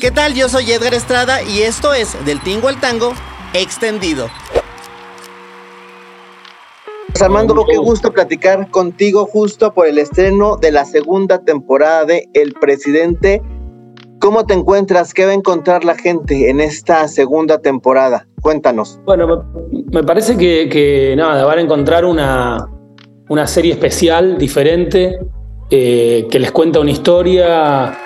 ¿Qué tal? Yo soy Edgar Estrada y esto es Del Tingo al Tango extendido. Pues, Armando, qué gusto platicar contigo justo por el estreno de la segunda temporada de El Presidente. ¿Cómo te encuentras? ¿Qué va a encontrar la gente en esta segunda temporada? Cuéntanos. Bueno, me parece que, nada, van a encontrar una, una serie especial, diferente, eh, que les cuenta una historia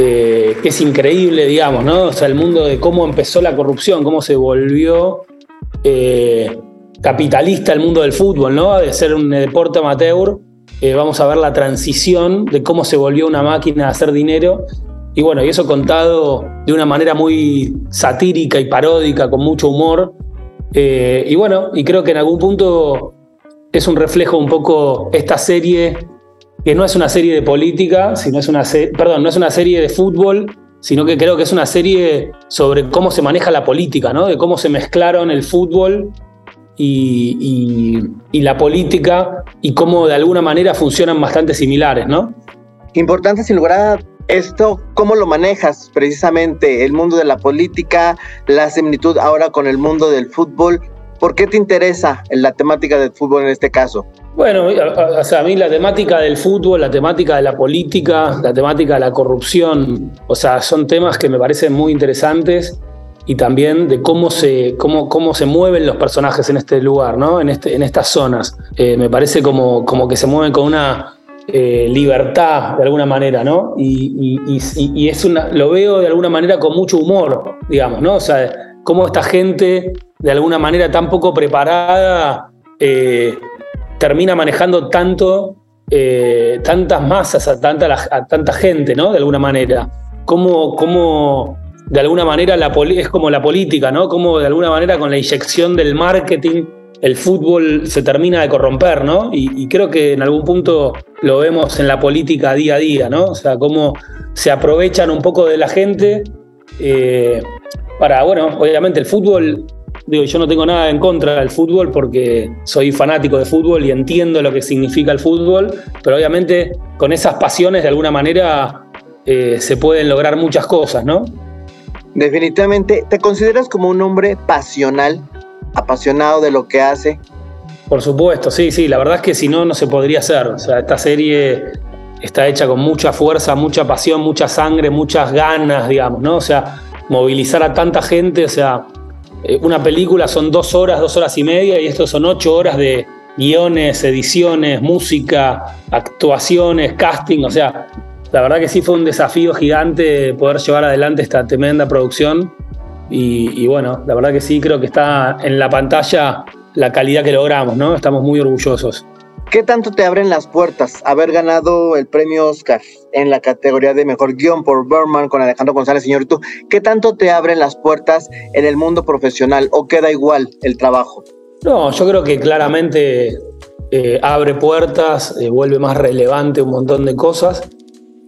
eh, que es increíble, digamos, ¿no? O sea, el mundo de cómo empezó la corrupción, cómo se volvió eh, capitalista el mundo del fútbol, ¿no? De ser un deporte amateur, eh, vamos a ver la transición de cómo se volvió una máquina de hacer dinero. Y bueno, y eso contado de una manera muy satírica y paródica, con mucho humor. y bueno, y creo que en algún punto es un reflejo un poco esta serie que no es una serie de política, sino es una perdón, no es una serie de fútbol, sino que creo que es una serie sobre cómo se maneja la política, ¿no? De cómo se mezclaron el fútbol y, la política y cómo de alguna manera funcionan bastante similares, ¿no? Importante sin lugar esto, ¿cómo lo manejas precisamente? El mundo de la política, la similitud ahora con el mundo del fútbol. ¿Por qué te interesa la temática del fútbol en este caso? Bueno, o sea, a mí la temática del fútbol, la temática de la política, la temática de la corrupción, o sea, son temas que me parecen muy interesantes y también de cómo se, cómo, cómo se mueven los personajes en este lugar, ¿no? En, este, en estas zonas. Eh, me parece como, como que se mueven con una eh, libertad de alguna manera, ¿no? Y, y, es una, lo veo de alguna manera con mucho humor, digamos, ¿no? O sea, cómo esta gente de alguna manera tan poco preparada eh, termina manejando tanto, eh, tantas masas, a tanta, tanta gente, ¿no? De alguna manera. Cómo, cómo de alguna manera es como la política, ¿no? Cómo de alguna manera con la inyección del marketing el fútbol se termina de corromper, ¿no? Y, creo que en algún punto lo vemos en la política día a día, ¿no? O sea, cómo se aprovechan un poco de la gente eh, para, bueno, obviamente el fútbol digo, yo no tengo nada en contra del fútbol porque soy fanático de fútbol y entiendo lo que significa el fútbol, pero obviamente con esas pasiones de alguna manera eh, se pueden lograr muchas cosas, ¿no? Definitivamente, ¿te consideras como un hombre pasional, apasionado de lo que hace? Por supuesto, sí, sí, la verdad es que si no, no se podría hacer. O sea, esta serie está hecha con mucha fuerza, mucha pasión, mucha sangre, muchas ganas, digamos, ¿no? O sea, movilizar a tanta gente, o sea, eh, una película son dos horas, dos horas y media, y esto son ocho horas de guiones, ediciones, música, actuaciones, casting. O sea, la verdad que sí fue un desafío gigante poder llevar adelante esta tremenda producción. Y, bueno, la verdad que sí, creo que está en la pantalla la calidad que logramos, ¿no? Estamos muy orgullosos. ¿Qué tanto te abren las puertas haber ganado el premio Oscar en la categoría de mejor guion por Berman con Alejandro González, señor tú? ¿Qué tanto te abren las puertas en el mundo profesional o queda igual el trabajo? No, yo creo que claramente eh, abre puertas, eh, vuelve más relevante un montón de cosas,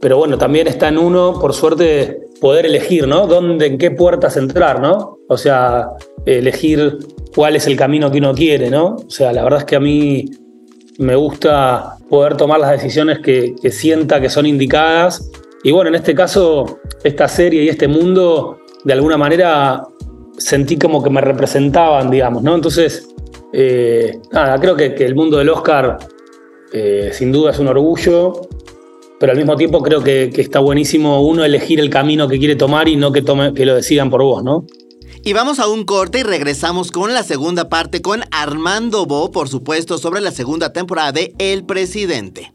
pero bueno, también está en uno, por suerte, poder elegir, ¿no? ¿Dónde, en qué puertas entrar, ¿no? O sea, elegir cuál es el camino que uno quiere, ¿no? O sea, la verdad es que a mí me gusta poder tomar las decisiones que, sienta que son indicadas. Y bueno, en este caso, esta serie y este mundo, de alguna manera, sentí como que me representaban, digamos, ¿no? Entonces, eh, nada, creo que, el mundo del Oscar eh, sin duda es un orgullo. pero al mismo tiempo creo que, que, está buenísimo uno elegir el camino que quiere tomar y no que, tome, que lo decidan por vos, ¿no? Y vamos a un corte y regresamos con la segunda parte con Armando Bo, por supuesto, sobre la segunda temporada de El Presidente.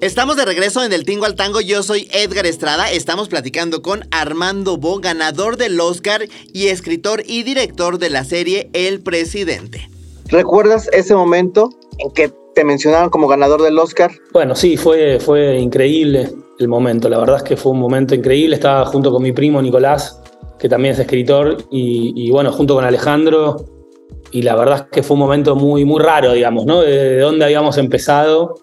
Estamos de regreso en el Tingo al Tango. Yo soy Edgar Estrada. Estamos platicando con Armando Bo, ganador del Oscar y escritor y director de la serie El Presidente. ¿Recuerdas ese momento en que te mencionaron como ganador del Oscar? Bueno, sí, fue, fue increíble el momento. La verdad es que fue un momento increíble. Estaba junto con mi primo Nicolás, que también es escritor, y, y bueno, junto con Alejandro. Y la verdad es que fue un momento muy, muy raro, digamos, ¿no? De, de dónde habíamos empezado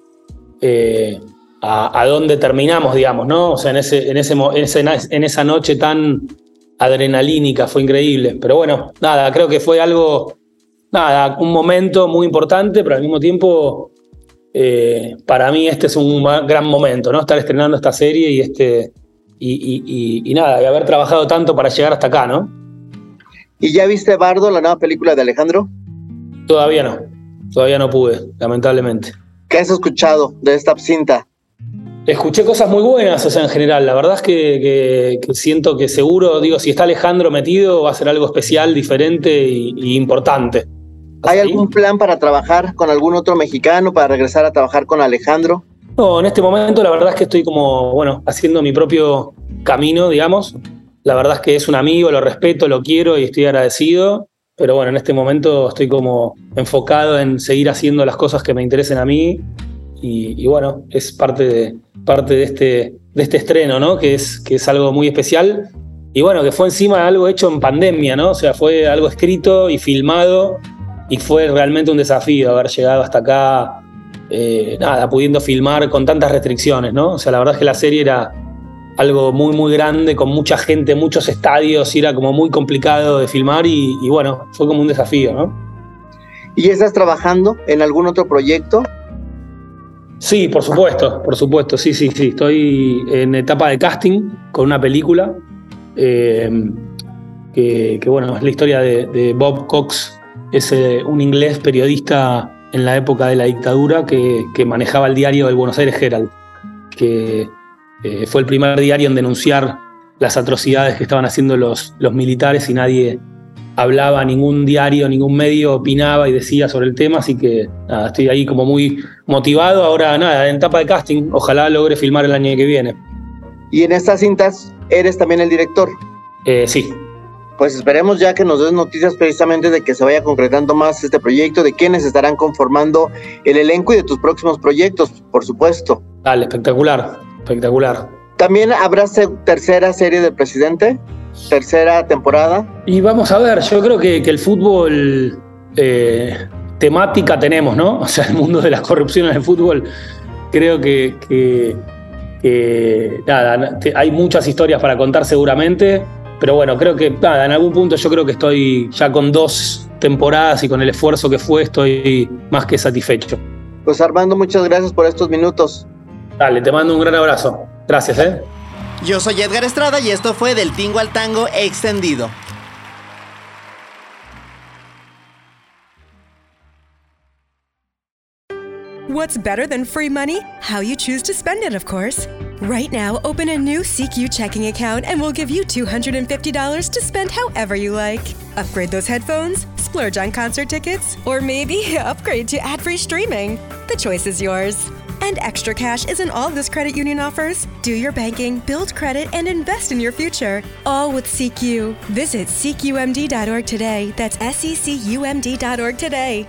eh, a, a, dónde terminamos, digamos, ¿no? O sea, en, ese, en, ese, en, ese, en esa noche tan adrenalínica fue increíble. Pero bueno, nada, creo que fue algo, nada, un momento muy importante, pero al mismo tiempo, eh, para mí este es un gran momento, ¿no? Estar estrenando esta serie y este. Y, y, y, y, nada, y haber trabajado tanto para llegar hasta acá, ¿no? ¿Y ya viste Bardo, la nueva película de Alejandro? Todavía no, todavía no pude, lamentablemente. ¿Qué has escuchado de esta cinta? Escuché cosas muy buenas, o sea, en general. La verdad es que, que, que, siento que seguro, digo, si está Alejandro metido, va a ser algo especial, diferente y, y importante. ¿Hay algún plan para trabajar con algún otro mexicano, para regresar a trabajar con Alejandro? No, en este momento la verdad es que estoy como, bueno, haciendo mi propio camino, digamos. La verdad es que es un amigo, lo respeto, lo quiero y estoy agradecido. Pero bueno, en este momento estoy como enfocado en seguir haciendo las cosas que me interesen a mí. Y, bueno, es parte de, parte de este, de este estreno, ¿no? Que es, que es algo muy especial. Y bueno, que fue encima algo hecho en pandemia, ¿no? O sea, fue algo escrito y filmado. Y fue realmente un desafío haber llegado hasta acá, eh, nada, pudiendo filmar con tantas restricciones, ¿no? O sea, la verdad es que la serie era algo muy, muy grande, con mucha gente, muchos estadios, y era como muy complicado de filmar y, y, bueno, fue como un desafío, ¿no? ¿Y estás trabajando en algún otro proyecto? Sí, por supuesto, por supuesto, sí, sí, sí. Estoy en etapa de casting con una película eh, que, que, bueno, es la historia de, de Bob Cox, es eh, un inglés periodista en la época de la dictadura que, que manejaba el diario del Buenos Aires Herald, que eh, fue el primer diario en denunciar las atrocidades que estaban haciendo los, los militares y nadie hablaba, ningún diario, ningún medio opinaba y decía sobre el tema, así que nada, estoy ahí como muy motivado. Ahora nada, en etapa de casting, ojalá logre filmar el año que viene. ¿Y en estas cintas eres también el director? Eh, sí. Pues esperemos ya que nos des noticias precisamente de que se vaya concretando más este proyecto, de quiénes estarán conformando el elenco y de tus próximos proyectos, por supuesto. Dale, espectacular, espectacular. ¿También habrá tercera serie del presidente? ¿Tercera temporada? Y vamos a ver, yo creo que, que el fútbol eh, temática tenemos, ¿no? O sea, el mundo de la corrupción en el fútbol, creo que, que, que nada, hay muchas historias para contar seguramente, pero bueno, creo que nada, en algún punto yo creo que estoy ya con dos temporadas y con el esfuerzo que fue, estoy más que satisfecho. Pues Armando, muchas gracias por estos minutos. Dale, te mando un gran abrazo. Gracias, ¿eh? Yo soy Edgar Estrada y esto fue Del Tingo al Tango Extendido. What's better than free money? How you choose to spend it, of course. Right now, open a new CQ checking account and we'll give you $250 to spend however you like. Upgrade those headphones, splurge on concert tickets, or maybe upgrade to ad free streaming. The choice is yours. And extra cash isn't all this credit union offers. Do your banking, build credit, and invest in your future. All with CQ. Visit CQMD.org today. That's S E C U M D.org today.